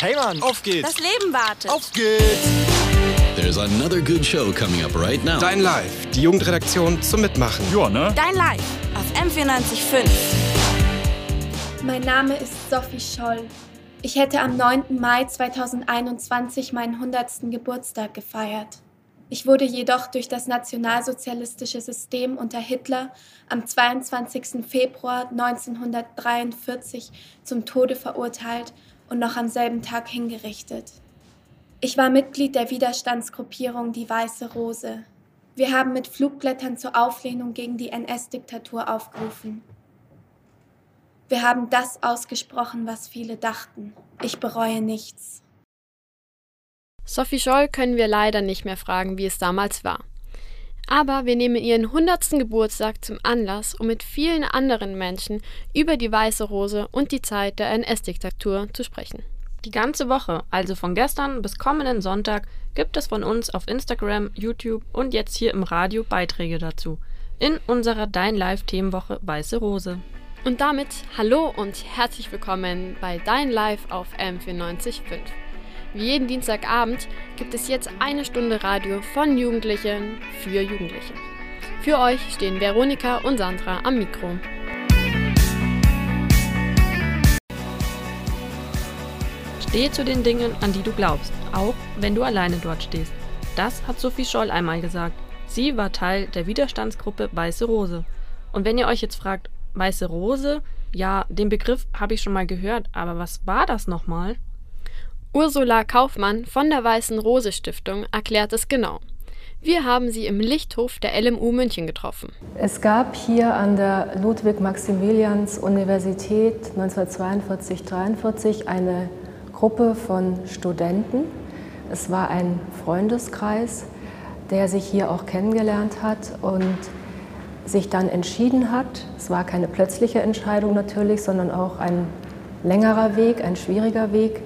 Hey Mann, auf geht's. Das Leben wartet. Auf geht's. There's another good show coming up right now. Dein Live, die Jugendredaktion zum Mitmachen. Ja, ne? Dein Live auf M945. Mein Name ist Sophie Scholl. Ich hätte am 9. Mai 2021 meinen 100. Geburtstag gefeiert. Ich wurde jedoch durch das nationalsozialistische System unter Hitler am 22. Februar 1943 zum Tode verurteilt und noch am selben Tag hingerichtet. Ich war Mitglied der Widerstandsgruppierung Die Weiße Rose. Wir haben mit Flugblättern zur Auflehnung gegen die NS-Diktatur aufgerufen. Wir haben das ausgesprochen, was viele dachten. Ich bereue nichts. Sophie Scholl können wir leider nicht mehr fragen, wie es damals war. Aber wir nehmen ihren 100. Geburtstag zum Anlass, um mit vielen anderen Menschen über die Weiße Rose und die Zeit der NS-Diktatur zu sprechen. Die ganze Woche, also von gestern bis kommenden Sonntag, gibt es von uns auf Instagram, YouTube und jetzt hier im Radio Beiträge dazu. In unserer Dein Live Themenwoche Weiße Rose. Und damit hallo und herzlich willkommen bei Dein Live auf M945. Wie jeden Dienstagabend gibt es jetzt eine Stunde Radio von Jugendlichen für Jugendliche. Für euch stehen Veronika und Sandra am Mikro. Stehe zu den Dingen, an die du glaubst, auch wenn du alleine dort stehst. Das hat Sophie Scholl einmal gesagt. Sie war Teil der Widerstandsgruppe Weiße Rose. Und wenn ihr euch jetzt fragt, Weiße Rose, ja, den Begriff habe ich schon mal gehört, aber was war das nochmal? Ursula Kaufmann von der Weißen Rose Stiftung erklärt es genau. Wir haben sie im Lichthof der LMU München getroffen. Es gab hier an der Ludwig-Maximilians-Universität 1942-43 eine Gruppe von Studenten. Es war ein Freundeskreis, der sich hier auch kennengelernt hat und sich dann entschieden hat, es war keine plötzliche Entscheidung natürlich, sondern auch ein längerer Weg, ein schwieriger Weg,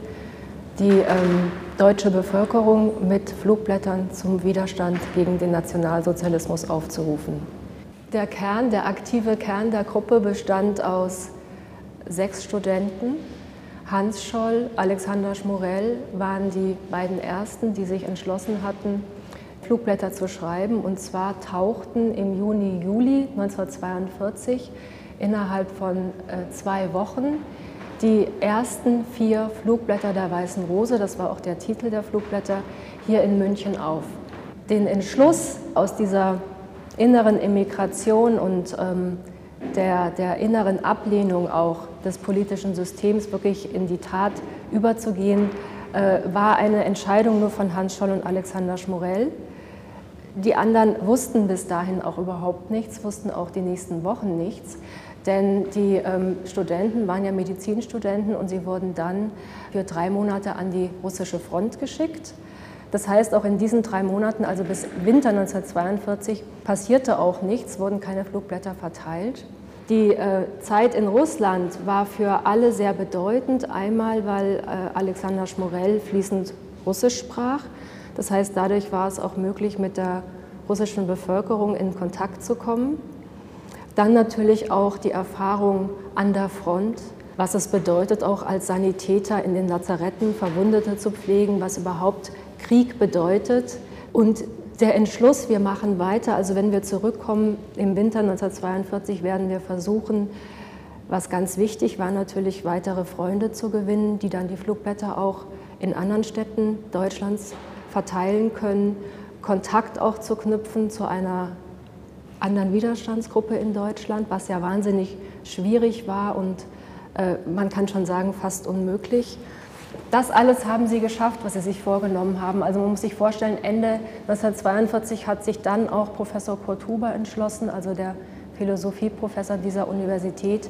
die ähm, deutsche Bevölkerung mit Flugblättern zum Widerstand gegen den Nationalsozialismus aufzurufen. Der Kern, der aktive Kern der Gruppe bestand aus sechs Studenten. Hans Scholl, Alexander Schmorell waren die beiden ersten, die sich entschlossen hatten, Flugblätter zu schreiben. Und zwar tauchten im Juni, Juli 1942 innerhalb von äh, zwei Wochen die ersten vier Flugblätter der Weißen Rose, das war auch der Titel der Flugblätter, hier in München auf. Den Entschluss aus dieser inneren Emigration und ähm, der, der inneren Ablehnung auch des politischen Systems wirklich in die Tat überzugehen, äh, war eine Entscheidung nur von Hans Scholl und Alexander Schmorell. Die anderen wussten bis dahin auch überhaupt nichts, wussten auch die nächsten Wochen nichts. Denn die ähm, Studenten waren ja Medizinstudenten und sie wurden dann für drei Monate an die russische Front geschickt. Das heißt, auch in diesen drei Monaten, also bis Winter 1942, passierte auch nichts, wurden keine Flugblätter verteilt. Die äh, Zeit in Russland war für alle sehr bedeutend. Einmal, weil äh, Alexander Schmorell fließend Russisch sprach. Das heißt, dadurch war es auch möglich, mit der russischen Bevölkerung in Kontakt zu kommen. Dann natürlich auch die Erfahrung an der Front, was es bedeutet, auch als Sanitäter in den Lazaretten Verwundete zu pflegen, was überhaupt Krieg bedeutet. Und der Entschluss, wir machen weiter, also wenn wir zurückkommen im Winter 1942, werden wir versuchen, was ganz wichtig war, natürlich weitere Freunde zu gewinnen, die dann die Flugblätter auch in anderen Städten Deutschlands verteilen können, Kontakt auch zu knüpfen zu einer anderen Widerstandsgruppe in Deutschland, was ja wahnsinnig schwierig war und äh, man kann schon sagen fast unmöglich. Das alles haben sie geschafft, was sie sich vorgenommen haben. Also man muss sich vorstellen, Ende 1942 hat sich dann auch Professor Kurt Huber entschlossen, also der Philosophieprofessor dieser Universität,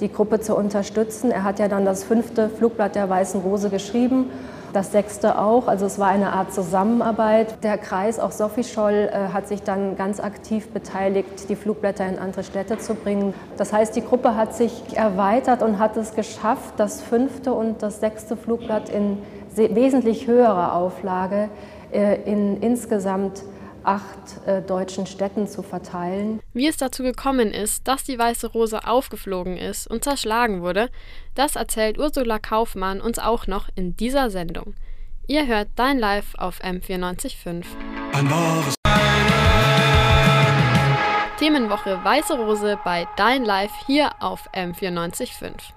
die Gruppe zu unterstützen. Er hat ja dann das fünfte Flugblatt der Weißen Rose geschrieben das sechste auch. Also es war eine Art Zusammenarbeit. Der Kreis, auch Sophie Scholl, äh, hat sich dann ganz aktiv beteiligt, die Flugblätter in andere Städte zu bringen. Das heißt, die Gruppe hat sich erweitert und hat es geschafft, das fünfte und das sechste Flugblatt in wesentlich höherer Auflage äh, in insgesamt acht äh, deutschen Städten zu verteilen. Wie es dazu gekommen ist, dass die Weiße Rose aufgeflogen ist und zerschlagen wurde, das erzählt Ursula Kaufmann uns auch noch in dieser Sendung. Ihr hört Dein Live auf M945. Themenwoche Weiße Rose bei Dein Live hier auf M945.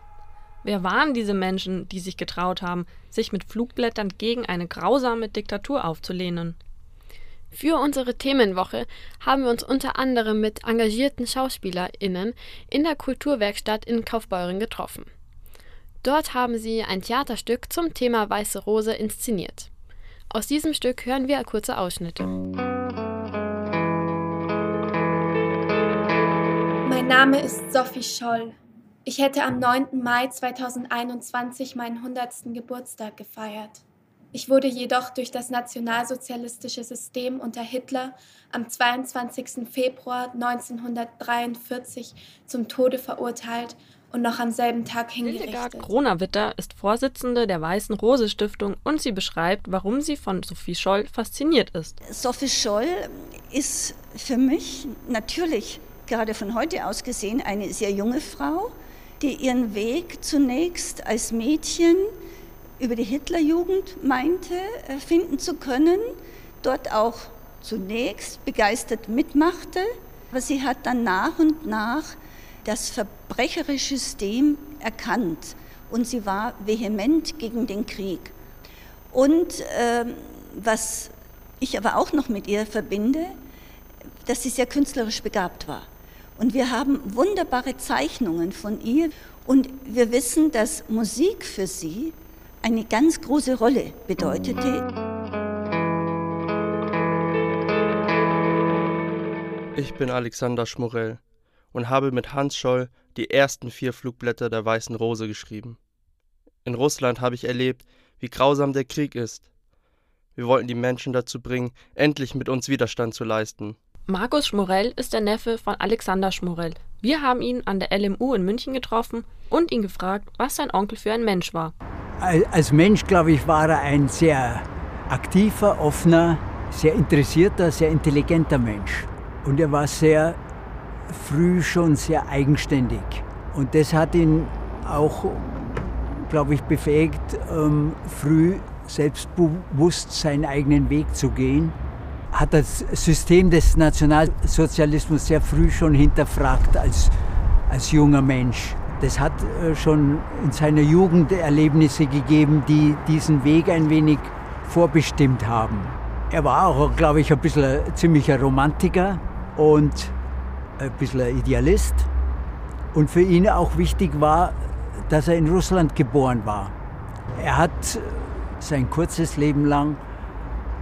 Wer waren diese Menschen, die sich getraut haben, sich mit Flugblättern gegen eine grausame Diktatur aufzulehnen? Für unsere Themenwoche haben wir uns unter anderem mit engagierten SchauspielerInnen in der Kulturwerkstatt in Kaufbeuren getroffen. Dort haben sie ein Theaterstück zum Thema Weiße Rose inszeniert. Aus diesem Stück hören wir kurze Ausschnitte. Mein Name ist Sophie Scholl. Ich hätte am 9. Mai 2021 meinen 100. Geburtstag gefeiert. Ich wurde jedoch durch das nationalsozialistische System unter Hitler am 22. Februar 1943 zum Tode verurteilt und noch am selben Tag hingerichtet. Hildegard Kronawitter ist Vorsitzende der Weißen Rose Stiftung und sie beschreibt, warum sie von Sophie Scholl fasziniert ist. Sophie Scholl ist für mich natürlich gerade von heute aus gesehen eine sehr junge Frau, die ihren Weg zunächst als Mädchen über die Hitlerjugend meinte, äh, finden zu können, dort auch zunächst begeistert mitmachte, aber sie hat dann nach und nach das verbrecherische System erkannt und sie war vehement gegen den Krieg. Und äh, was ich aber auch noch mit ihr verbinde, dass sie sehr künstlerisch begabt war. Und wir haben wunderbare Zeichnungen von ihr und wir wissen, dass Musik für sie eine ganz große Rolle bedeutete. Ich bin Alexander Schmorell und habe mit Hans Scholl die ersten vier Flugblätter der Weißen Rose geschrieben. In Russland habe ich erlebt, wie grausam der Krieg ist. Wir wollten die Menschen dazu bringen, endlich mit uns Widerstand zu leisten. Markus Schmorell ist der Neffe von Alexander Schmorell. Wir haben ihn an der LMU in München getroffen und ihn gefragt, was sein Onkel für ein Mensch war. Als Mensch, glaube ich, war er ein sehr aktiver, offener, sehr interessierter, sehr intelligenter Mensch. Und er war sehr früh schon sehr eigenständig. Und das hat ihn auch, glaube ich, befähigt, ähm, früh selbstbewusst seinen eigenen Weg zu gehen. Hat das System des Nationalsozialismus sehr früh schon hinterfragt als, als junger Mensch das hat äh, schon in seiner Jugend Erlebnisse gegeben, die diesen Weg ein wenig vorbestimmt haben. Er war auch, glaube ich, ein bisschen ein ziemlicher Romantiker und ein bisschen ein Idealist. Und für ihn auch wichtig war, dass er in Russland geboren war. Er hat sein kurzes Leben lang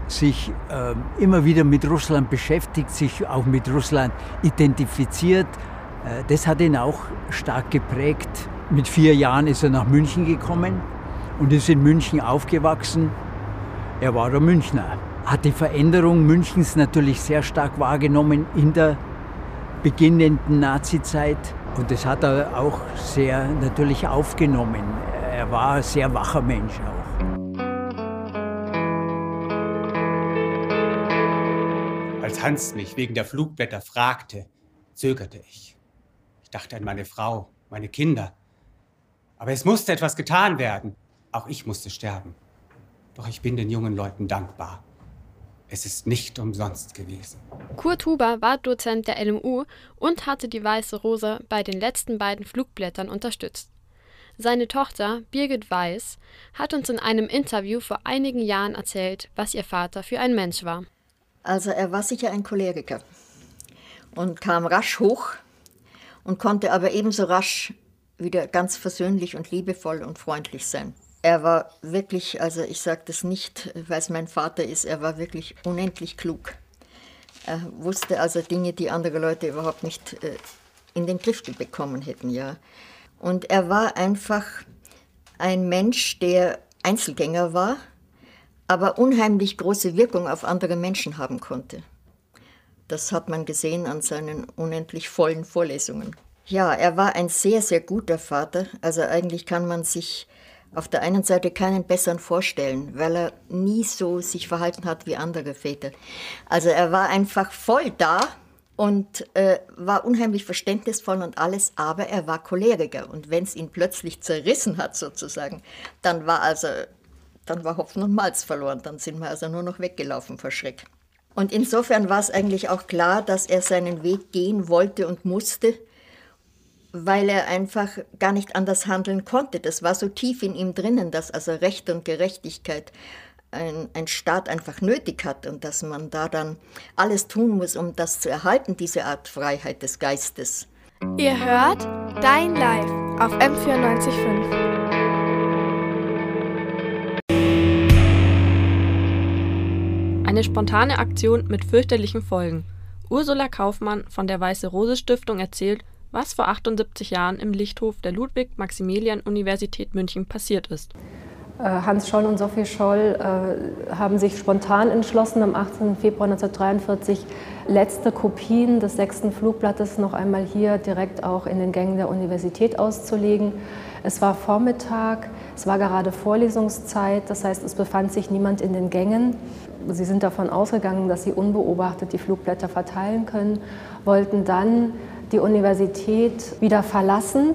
sich äh, immer wieder mit Russland beschäftigt, sich auch mit Russland identifiziert, äh, das hat ihn auch stark geprägt. Mit vier Jahren ist er nach München gekommen und ist in München aufgewachsen. Er war der Münchner. Hat die Veränderung Münchens natürlich sehr stark wahrgenommen in der beginnenden Nazizeit. Und das hat er auch sehr natürlich aufgenommen. Er war ein sehr wacher Mensch auch. Als Hans mich wegen der Flugblätter fragte, zögerte ich dachte an meine Frau, meine Kinder. Aber es musste etwas getan werden. Auch ich musste sterben. Doch ich bin den jungen Leuten dankbar. Es ist nicht umsonst gewesen. Kurt Huber war Dozent der LMU und hatte die Weiße Rose bei den letzten beiden Flugblättern unterstützt. Seine Tochter, Birgit Weiß, hat uns in einem Interview vor einigen Jahren erzählt, was ihr Vater für ein Mensch war. Also er war sicher ein Choleriker und kam rasch hoch und konnte aber ebenso rasch wieder ganz versöhnlich und liebevoll und freundlich sein. Er war wirklich, also ich sage das nicht, weil es mein Vater ist, er war wirklich unendlich klug. Er wusste also Dinge, die andere Leute überhaupt nicht äh, in den Griff bekommen hätten, ja. Und er war einfach ein Mensch, der Einzelgänger war, aber unheimlich große Wirkung auf andere Menschen haben konnte. Das hat man gesehen an seinen unendlich vollen Vorlesungen. Ja, er war ein sehr, sehr guter Vater. Also eigentlich kann man sich auf der einen Seite keinen besseren vorstellen, weil er nie so sich verhalten hat wie andere Väter. Also er war einfach voll da und äh, war unheimlich verständnisvoll und alles, aber er war Choleriker. Und wenn es ihn plötzlich zerrissen hat sozusagen, dann war also, dann war Hopfen und Malz verloren. Dann sind wir also nur noch weggelaufen vor Schreck. Und insofern war es eigentlich auch klar, dass er seinen Weg gehen wollte und musste, weil er einfach gar nicht anders handeln konnte. Das war so tief in ihm drinnen, dass also Recht und Gerechtigkeit ein, ein Staat einfach nötig hat und dass man da dann alles tun muss, um das zu erhalten, diese Art Freiheit des Geistes. Ihr hört Dein Live auf M945. Eine spontane Aktion mit fürchterlichen Folgen. Ursula Kaufmann von der Weiße Rose Stiftung erzählt, was vor 78 Jahren im Lichthof der Ludwig-Maximilian-Universität München passiert ist. Äh, Hans Scholl und Sophie Scholl äh, haben sich spontan entschlossen, am 18. Februar 1943 letzte Kopien des sechsten Flugblattes noch einmal hier direkt auch in den Gängen der Universität auszulegen. Es war Vormittag, es war gerade Vorlesungszeit, das heißt, es befand sich niemand in den Gängen. Sie sind davon ausgegangen, dass sie unbeobachtet die Flugblätter verteilen können, wollten dann die Universität wieder verlassen,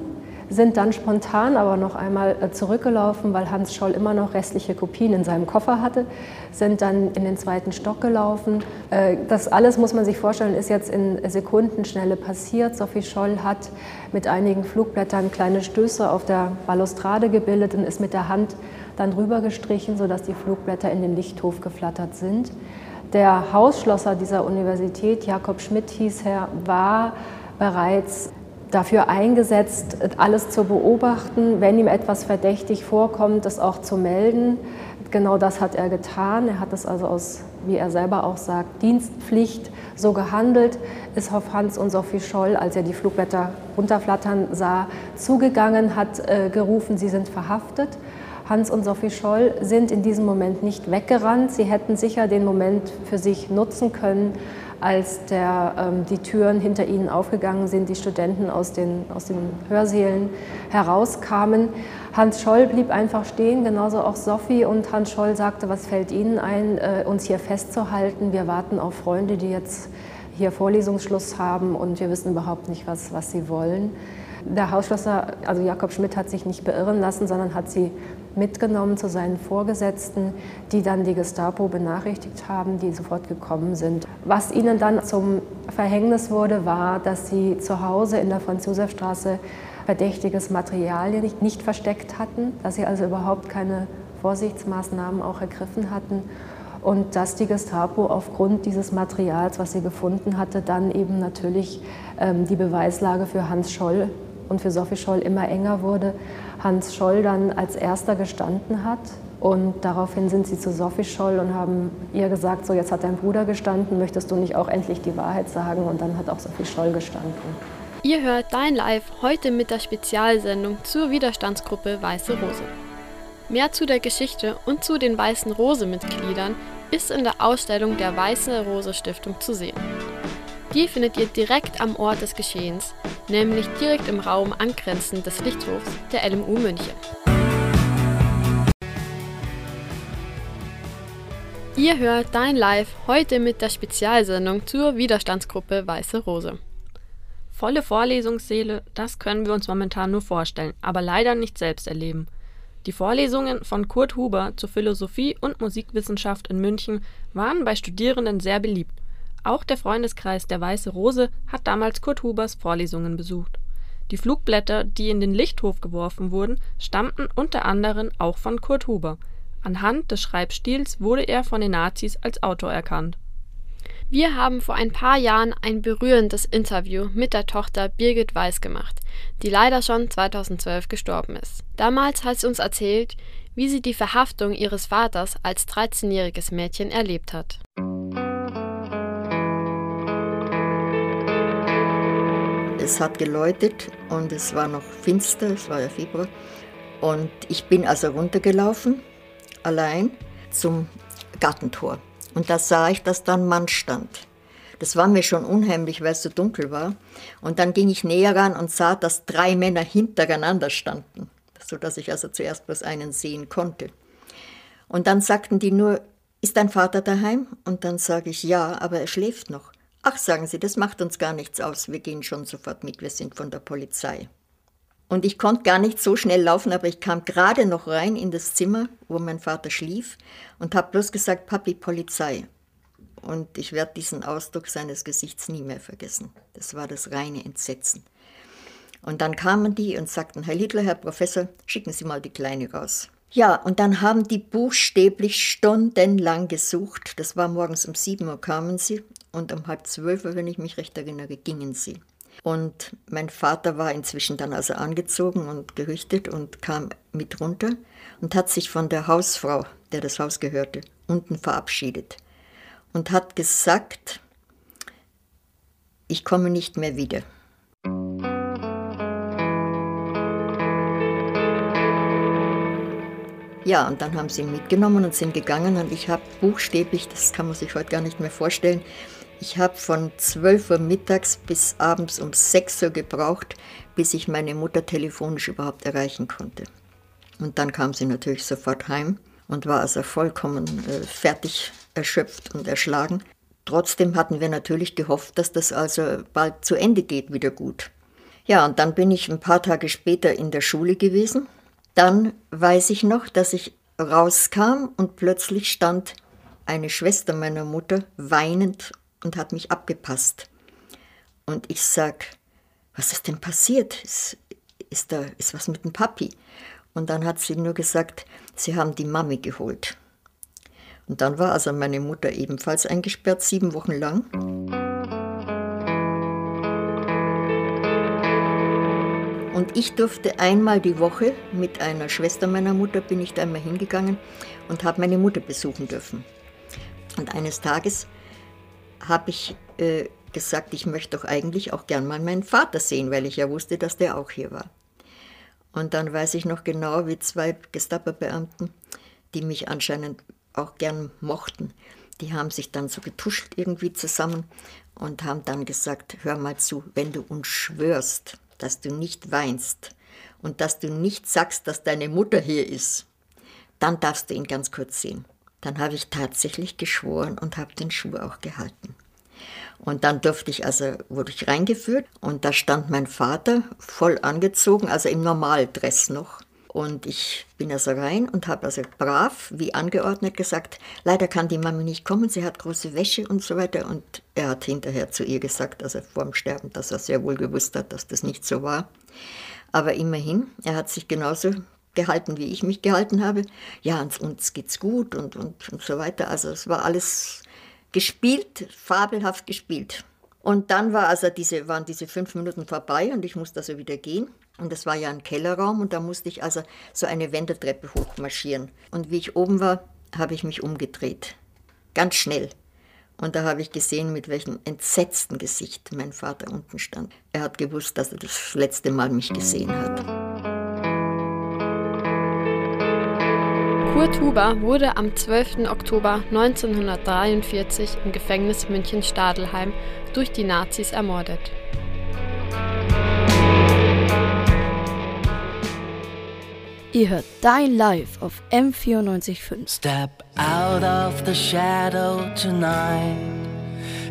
sind dann spontan aber noch einmal äh, zurückgelaufen, weil Hans Scholl immer noch restliche Kopien in seinem Koffer hatte, sind dann in den zweiten Stock gelaufen. Äh, das alles, muss man sich vorstellen, ist jetzt in Sekundenschnelle passiert. Sophie Scholl hat mit einigen Flugblättern kleine Stöße auf der Balustrade gebildet und ist mit der Hand dann drüber gestrichen, sodass die Flugblätter in den Lichthof geflattert sind. Der Hausschlosser dieser Universität, Jakob Schmidt hieß er, war bereits dafür eingesetzt, alles zu beobachten, wenn ihm etwas verdächtig vorkommt, das auch zu melden. Genau das hat er getan. Er hat es also aus, wie er selber auch sagt, Dienstpflicht so gehandelt, ist auf Hans und Sophie Scholl, als er die Flugblätter runterflattern sah, zugegangen, hat äh, gerufen, sie sind verhaftet. Hans und Sophie Scholl sind in diesem Moment nicht weggerannt. Sie hätten sicher den Moment für sich nutzen können, als der, ähm, die Türen hinter ihnen aufgegangen sind, die Studenten aus den, aus den Hörsälen herauskamen. Hans Scholl blieb einfach stehen, genauso auch Sophie. Und Hans Scholl sagte, was fällt Ihnen ein, äh, uns hier festzuhalten? Wir warten auf Freunde, die jetzt hier Vorlesungsschluss haben und wir wissen überhaupt nicht, was, was sie wollen. Der Hausschlosser, also Jakob Schmidt, hat sich nicht beirren lassen, sondern hat sie mitgenommen zu seinen Vorgesetzten, die dann die Gestapo benachrichtigt haben, die sofort gekommen sind. Was ihnen dann zum Verhängnis wurde, war, dass sie zu Hause in der Franz-Josef-Straße verdächtiges Material nicht, nicht versteckt hatten, dass sie also überhaupt keine Vorsichtsmaßnahmen auch ergriffen hatten und dass die Gestapo aufgrund dieses Materials, was sie gefunden hatte, dann eben natürlich ähm, die Beweislage für Hans Scholl und für Sophie Scholl immer enger wurde. Hans Scholl dann als erster gestanden hat. Und daraufhin sind sie zu Sophie Scholl und haben ihr gesagt, so jetzt hat dein Bruder gestanden, möchtest du nicht auch endlich die Wahrheit sagen? Und dann hat auch Sophie Scholl gestanden. Ihr hört Dein Live heute mit der Spezialsendung zur Widerstandsgruppe Weiße Rose. Mehr zu der Geschichte und zu den Weißen Rose-Mitgliedern ist in der Ausstellung der Weiße Rose Stiftung zu sehen. Die findet ihr direkt am Ort des Geschehens, nämlich direkt im Raum angrenzend des Lichthofs der LMU München. Ihr hört Dein Live heute mit der Spezialsendung zur Widerstandsgruppe Weiße Rose. Volle Vorlesungssäle, das können wir uns momentan nur vorstellen, aber leider nicht selbst erleben. Die Vorlesungen von Kurt Huber zur Philosophie und Musikwissenschaft in München waren bei Studierenden sehr beliebt auch der Freundeskreis der Weiße Rose hat damals Kurt Hubers Vorlesungen besucht. Die Flugblätter, die in den Lichthof geworfen wurden, stammten unter anderem auch von Kurt Huber. Anhand des Schreibstils wurde er von den Nazis als Autor erkannt. Wir haben vor ein paar Jahren ein berührendes Interview mit der Tochter Birgit Weiß gemacht, die leider schon 2012 gestorben ist. Damals hat sie uns erzählt, wie sie die Verhaftung ihres Vaters als 13-jähriges Mädchen erlebt hat. Es hat geläutet und es war noch finster, es war ja Februar. Und ich bin also runtergelaufen, allein, zum Gartentor. Und da sah ich, dass da ein Mann stand. Das war mir schon unheimlich, weil es so dunkel war. Und dann ging ich näher ran und sah, dass drei Männer hintereinander standen. sodass ich also zuerst bloß einen sehen konnte. Und dann sagten die nur, ist dein Vater daheim? Und dann sage ich, ja, aber er schläft noch. Ach, sagen sie, das macht uns gar nichts aus, wir gehen schon sofort mit, wir sind von der Polizei. Und ich konnte gar nicht so schnell laufen, aber ich kam gerade noch rein in das Zimmer, wo mein Vater schlief, und habe bloß gesagt, Papi, Polizei. Und ich werde diesen Ausdruck seines Gesichts nie mehr vergessen. Das war das reine Entsetzen. Und dann kamen die und sagten, Herr Liedler, Herr Professor, schicken Sie mal die Kleine raus. Ja, und dann haben die buchstäblich stundenlang gesucht. Das war morgens um sieben Uhr kamen sie und um halb zwölf wenn ich mich recht erinnere, gingen sie. Und mein Vater war inzwischen dann also angezogen und gerichtet und kam mit runter und hat sich von der Hausfrau, der das Haus gehörte, unten verabschiedet und hat gesagt, ich komme nicht mehr wieder. Ja, und dann haben sie ihn mitgenommen und sind gegangen und ich habe buchstäblich, das kann man sich heute gar nicht mehr vorstellen, ich habe von 12 Uhr mittags bis abends um 6 Uhr gebraucht, bis ich meine Mutter telefonisch überhaupt erreichen konnte. Und dann kam sie natürlich sofort heim und war also vollkommen äh, fertig, erschöpft und erschlagen. Trotzdem hatten wir natürlich gehofft, dass das also bald zu Ende geht, wieder gut. Ja, und dann bin ich ein paar Tage später in der Schule gewesen. Dann weiß ich noch, dass ich rauskam und plötzlich stand eine Schwester meiner Mutter weinend und hat mich abgepasst. Und ich sag, was ist denn passiert? Ist, ist da ist was mit dem Papi? Und dann hat sie nur gesagt, sie haben die Mami geholt. Und dann war also meine Mutter ebenfalls eingesperrt, sieben Wochen lang. Und ich durfte einmal die Woche mit einer Schwester meiner Mutter, bin ich da einmal hingegangen und habe meine Mutter besuchen dürfen. Und eines Tages habe ich äh, gesagt, ich möchte doch eigentlich auch gern mal meinen Vater sehen, weil ich ja wusste, dass der auch hier war. Und dann weiß ich noch genau, wie zwei Gestapo-Beamten, die mich anscheinend auch gern mochten, die haben sich dann so getuscht irgendwie zusammen und haben dann gesagt, hör mal zu, wenn du uns schwörst, dass du nicht weinst und dass du nicht sagst, dass deine Mutter hier ist, dann darfst du ihn ganz kurz sehen. Dann habe ich tatsächlich geschworen und habe den Schuh auch gehalten. Und dann durfte ich also, wurde ich reingeführt und da stand mein Vater voll angezogen, also im Normaldress noch. Und ich bin also rein und habe also brav, wie angeordnet, gesagt, leider kann die Mami nicht kommen, sie hat große Wäsche und so weiter. Und er hat hinterher zu ihr gesagt, also vor dem Sterben, dass er sehr wohl gewusst hat, dass das nicht so war. Aber immerhin, er hat sich genauso gehalten, wie ich mich gehalten habe. Ja, und uns geht's gut und, und, und so weiter. Also es war alles gespielt, fabelhaft gespielt. Und dann war also diese, waren diese fünf Minuten vorbei und ich musste also wieder gehen. Und das war ja ein Kellerraum und da musste ich also so eine Wendeltreppe hochmarschieren. Und wie ich oben war, habe ich mich umgedreht. Ganz schnell. Und da habe ich gesehen, mit welchem entsetzten Gesicht mein Vater unten stand. Er hat gewusst, dass er das letzte Mal mich gesehen hat. Kurt Huber wurde am 12. Oktober 1943 im Gefängnis München-Stadelheim durch die Nazis ermordet. Ihr hört Dein Live auf M94.5. Step out of the shadow tonight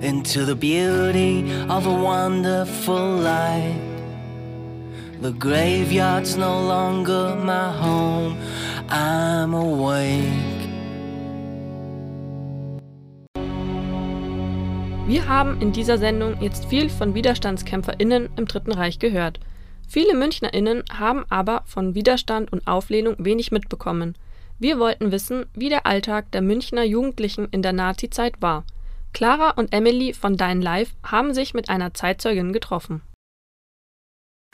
into the beauty of a wonderful light. The graveyard's no longer my home. I'm awake. Wir haben in dieser Sendung jetzt viel von WiderstandskämpferInnen im Dritten Reich gehört. Viele MünchnerInnen haben aber von Widerstand und Auflehnung wenig mitbekommen. Wir wollten wissen, wie der Alltag der Münchner Jugendlichen in der Nazizeit war. Clara und Emily von Dein Live haben sich mit einer Zeitzeugin getroffen.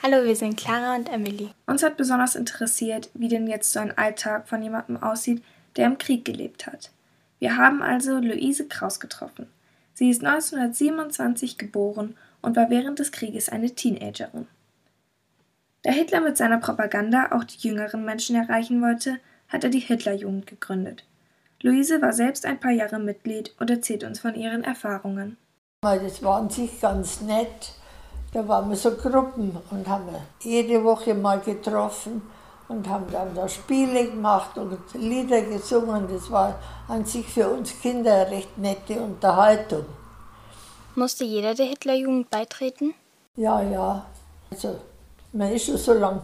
Hallo, wir sind Clara und Emily. Uns hat besonders interessiert, wie denn jetzt so ein Alltag von jemandem aussieht, der im Krieg gelebt hat. Wir haben also Luise Kraus getroffen. Sie ist 1927 geboren und war während des Krieges eine Teenagerin. Da Hitler mit seiner Propaganda auch die jüngeren Menschen erreichen wollte, hat er die Hitlerjugend gegründet. Luise war selbst ein paar Jahre Mitglied und erzählt uns von ihren Erfahrungen. Das war an sich ganz nett. Da waren wir so Gruppen und haben wir jede Woche mal getroffen und haben dann da Spiele gemacht und Lieder gesungen. Das war an sich für uns Kinder eine recht nette Unterhaltung. Musste jeder der Hitlerjugend beitreten? Ja, ja. Also, man ist schon so lange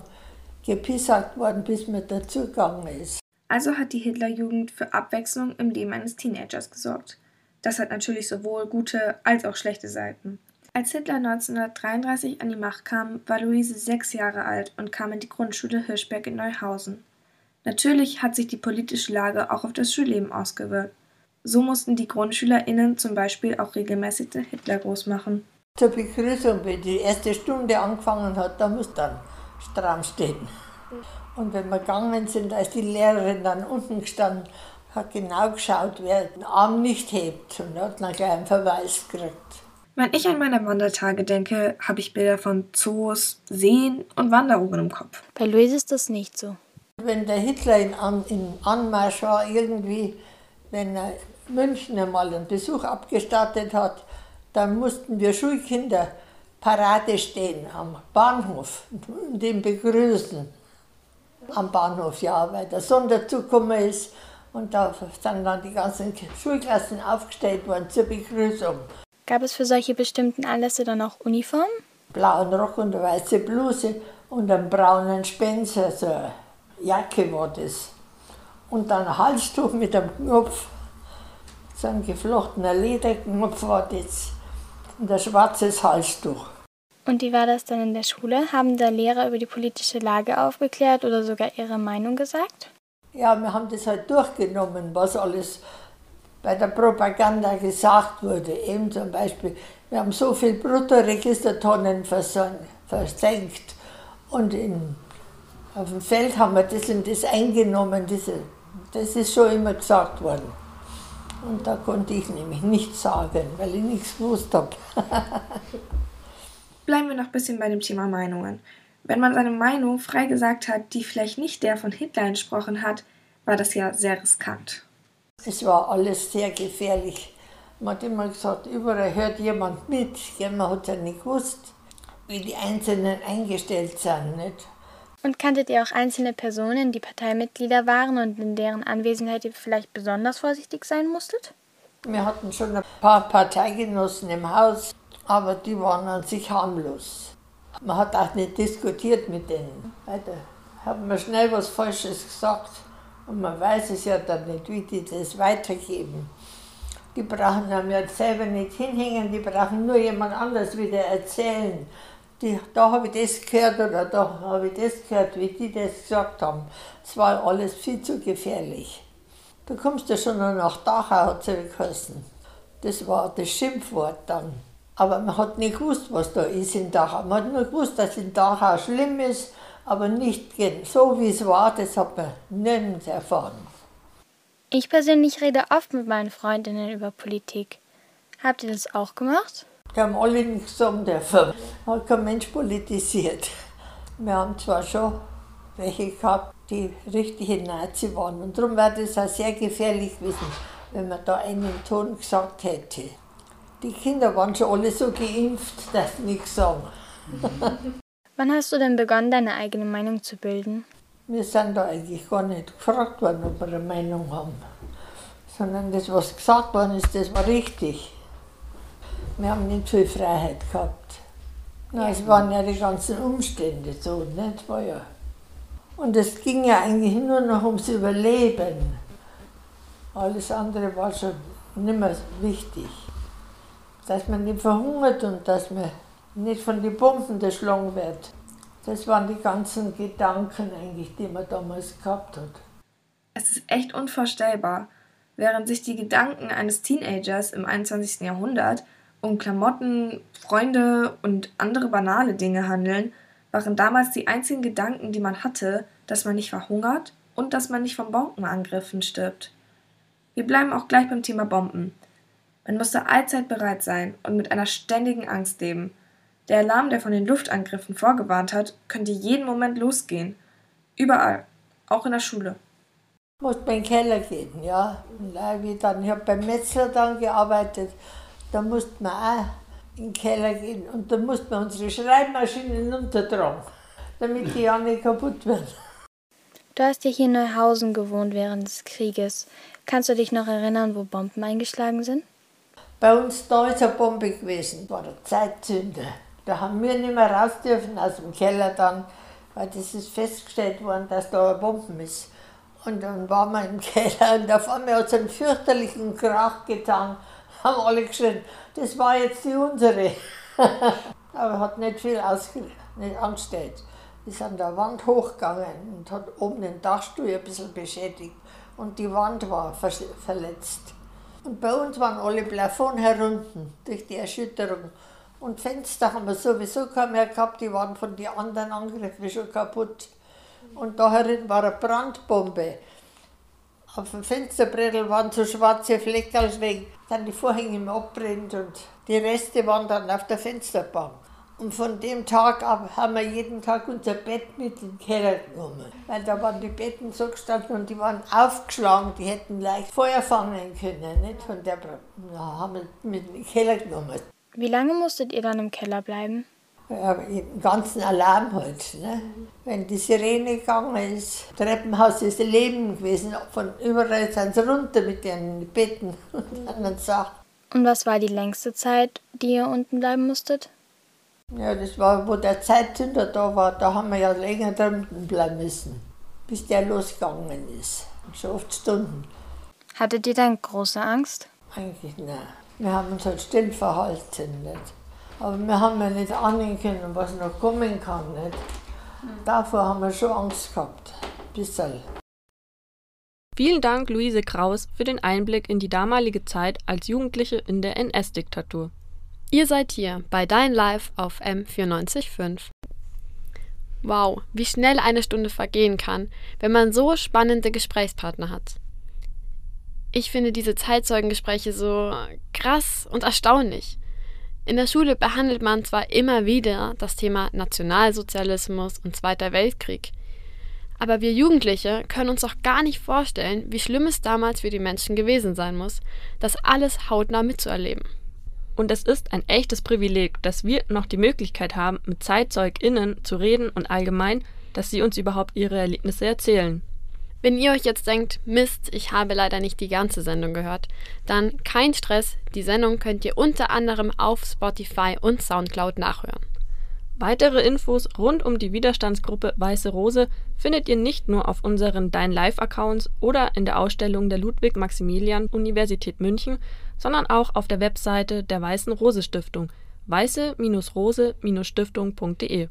gepissagt worden, bis man dazugegangen ist. Also hat die Hitlerjugend für Abwechslung im Leben eines Teenagers gesorgt. Das hat natürlich sowohl gute als auch schlechte Seiten. Als Hitler 1933 an die Macht kam, war Luise sechs Jahre alt und kam in die Grundschule Hirschberg in Neuhausen. Natürlich hat sich die politische Lage auch auf das Schulleben ausgewirkt. So mussten die GrundschülerInnen zum Beispiel auch regelmäßig den Hitlergruß machen. Zur Begrüßung, wenn die erste Stunde angefangen hat, da muss dann stramm stehen. Und wenn wir gegangen sind, da ist die Lehrerin dann unten gestanden, hat genau geschaut, wer den Arm nicht hebt und hat dann gleich einen Verweis gekriegt. Wenn ich an meine Wandertage denke, habe ich Bilder von Zoos, Seen und Wanderungen im Kopf. Bei Luis ist das nicht so. Wenn der Hitler in, An in Anmarsch war, irgendwie, wenn er München einmal einen Besuch abgestattet hat, dann mussten wir Schulkinder Parade stehen am Bahnhof und ihn begrüßen. Am Bahnhof, ja, weil der Sonderzug gekommen ist und da sind dann die ganzen Schulklassen aufgestellt worden zur Begrüßung. Gab es für solche bestimmten Anlässe dann auch Uniformen? Blauen Rock und eine weiße Bluse und einen braunen Spencer, so eine Jacke war das. Und dann ein Halstuch mit einem Knopf, so ein geflochtener Lederknopf war das und ein schwarzes Halstuch. Und wie war das dann in der Schule? Haben da Lehrer über die politische Lage aufgeklärt oder sogar ihre Meinung gesagt? Ja, wir haben das halt durchgenommen, was alles bei der Propaganda gesagt wurde. Eben zum Beispiel, wir haben so viel Bruttoregistertonnen versenkt und in, auf dem Feld haben wir das und das eingenommen. Diese, das ist schon immer gesagt worden. Und da konnte ich nämlich nichts sagen, weil ich nichts gewusst habe. Bleiben wir noch ein bisschen bei dem Thema Meinungen. Wenn man seine Meinung frei gesagt hat, die vielleicht nicht der von Hitler entsprochen hat, war das ja sehr riskant. Es war alles sehr gefährlich. Man hat immer gesagt, überall hört jemand mit. Man hat ja nicht gewusst, wie die Einzelnen eingestellt sind. Nicht? Und kanntet ihr auch einzelne Personen, die Parteimitglieder waren und in deren Anwesenheit ihr vielleicht besonders vorsichtig sein musstet? Wir hatten schon ein paar Parteigenossen im Haus, aber die waren an sich harmlos. Man hat auch nicht diskutiert mit denen. Da hat man schnell was Falsches gesagt und man weiß es ja dann nicht, wie die das weitergeben. Die brauchen einem ja selber nicht hinhängen, die brauchen nur jemand anders wieder erzählen. Die, da habe ich das gehört oder da habe ich das gehört, wie die das gesagt haben. Es war alles viel zu gefährlich. Da kommst du schon noch nach Dachau, hat es geheißen. Das war das Schimpfwort dann. Aber man hat nicht gewusst, was da ist in Dachau. Man hat nur gewusst, dass in Dachau schlimm ist, aber nicht so, wie es war, das hat man nirgends erfahren. Ich persönlich rede oft mit meinen Freundinnen über Politik. Habt ihr das auch gemacht? Die haben alle nichts sagen dürfen. Hat kein Mensch politisiert. Wir haben zwar schon welche gehabt, die richtige Nazi waren. Und darum wäre das auch sehr gefährlich gewesen, wenn man da einen Ton gesagt hätte. Die Kinder waren schon alle so geimpft, dass sie nichts sagen. Wann hast du denn begonnen, deine eigene Meinung zu bilden? Wir sind da eigentlich gar nicht gefragt worden, ob wir eine Meinung haben. Sondern das, was gesagt worden ist, das war richtig. Wir haben nicht viel Freiheit gehabt. Na, es waren ja die ganzen Umstände so, nicht? War ja. Und es ging ja eigentlich nur noch ums Überleben. Alles andere war schon nicht mehr wichtig. Dass man nicht verhungert und dass man nicht von den Bomben erschlagen wird. Das waren die ganzen Gedanken eigentlich, die man damals gehabt hat. Es ist echt unvorstellbar. Während sich die Gedanken eines Teenagers im 21. Jahrhundert um Klamotten, Freunde und andere banale Dinge handeln, waren damals die einzigen Gedanken, die man hatte, dass man nicht verhungert und dass man nicht von Bombenangriffen stirbt. Wir bleiben auch gleich beim Thema Bomben. Man musste allzeit bereit sein und mit einer ständigen Angst leben. Der Alarm, der von den Luftangriffen vorgewarnt hat, könnte jeden Moment losgehen. Überall, auch in der Schule. Musste in den Keller gehen, ja. Und wie dann, ich habe beim Metzler dann gearbeitet, da musste man auch in den Keller gehen und da musste man unsere Schreibmaschinen runtertragen, damit die ja nicht kaputt werden. Du hast ja hier in Neuhausen gewohnt während des Krieges. Kannst du dich noch erinnern, wo Bomben eingeschlagen sind? Bei uns da ist eine Bombe gewesen, war der Zeitzünder. Da haben wir nicht mehr raus dürfen aus dem Keller dann, weil das ist festgestellt worden, dass da eine Bombe ist. Und dann waren wir im Keller und auf einmal hat es einen fürchterlichen Krach getan. Haben alle geschrien, das war jetzt die unsere. Aber hat nicht viel nicht angestellt. Ist an der Wand hochgegangen und hat oben den Dachstuhl ein bisschen beschädigt. Und die Wand war verletzt. Und bei uns waren alle Plafond herunten durch die Erschütterung. Und Fenster haben wir sowieso kaum mehr gehabt, die waren von den anderen Angriffen schon kaputt. Und da herin war eine Brandbombe. Auf dem Fensterbrettel waren so schwarze Fleckerl wegen, dann die Vorhänge im Abbrennt und die Reste waren dann auf der Fensterbank. Und von dem Tag ab haben wir jeden Tag unser Bett mit in den Keller genommen. Weil da waren die Betten so gestanden und die waren aufgeschlagen, die hätten leicht Feuer fangen können. Nicht? Von der ja, haben wir mit in den Keller genommen. Wie lange musstet ihr dann im Keller bleiben? Ja, im ganzen Alarm halt. Ne? Wenn die Sirene gegangen ist, Treppenhaus ist Leben gewesen. Von überall sind sie runter mit den Betten und anderen Sachen. Und was war die längste Zeit, die ihr unten bleiben musstet? Ja, das war, wo der Zeitzünder da war, da haben wir ja länger drunten bleiben müssen, bis der losgegangen ist. Schon oft Stunden. Hattet ihr dann große Angst? Eigentlich nein. Wir haben uns halt still verhalten. Nicht? Aber wir haben ja nicht ahnen können, was noch kommen kann. Nicht? Davor haben wir schon Angst gehabt. Bisschen. Vielen Dank, Luise Kraus, für den Einblick in die damalige Zeit als Jugendliche in der NS-Diktatur. Ihr seid hier bei Dein Live auf M945. Wow, wie schnell eine Stunde vergehen kann, wenn man so spannende Gesprächspartner hat. Ich finde diese Zeitzeugengespräche so krass und erstaunlich. In der Schule behandelt man zwar immer wieder das Thema Nationalsozialismus und Zweiter Weltkrieg, aber wir Jugendliche können uns doch gar nicht vorstellen, wie schlimm es damals für die Menschen gewesen sein muss, das alles hautnah mitzuerleben. Und es ist ein echtes Privileg, dass wir noch die Möglichkeit haben, mit ZeitzeugInnen zu reden und allgemein, dass sie uns überhaupt ihre Erlebnisse erzählen. Wenn ihr euch jetzt denkt, Mist, ich habe leider nicht die ganze Sendung gehört, dann kein Stress, die Sendung könnt ihr unter anderem auf Spotify und Soundcloud nachhören. Weitere Infos rund um die Widerstandsgruppe Weiße Rose findet ihr nicht nur auf unseren Dein Live-Accounts oder in der Ausstellung der Ludwig-Maximilian-Universität München, sondern auch auf der Webseite der Weißen Rose Stiftung weiße-rose-stiftung.de.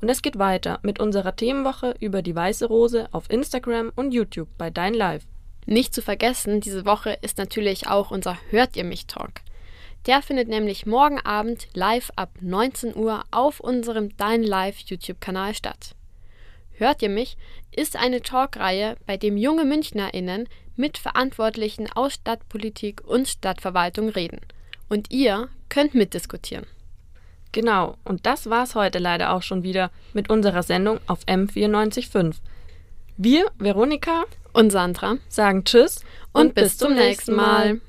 Und es geht weiter mit unserer Themenwoche über die Weiße Rose auf Instagram und YouTube bei Dein Live. Nicht zu vergessen, diese Woche ist natürlich auch unser Hört ihr mich Talk. Der findet nämlich morgen Abend live ab 19 Uhr auf unserem Dein Live YouTube-Kanal statt. Hört ihr mich ist eine Talkreihe, bei dem junge MünchnerInnen mit Verantwortlichen aus Stadtpolitik und Stadtverwaltung reden. Und ihr könnt mitdiskutieren. Genau, und das war's heute leider auch schon wieder mit unserer Sendung auf M945. Wir, Veronika und Sandra, sagen Tschüss und, und bis, zum nächsten. Mal.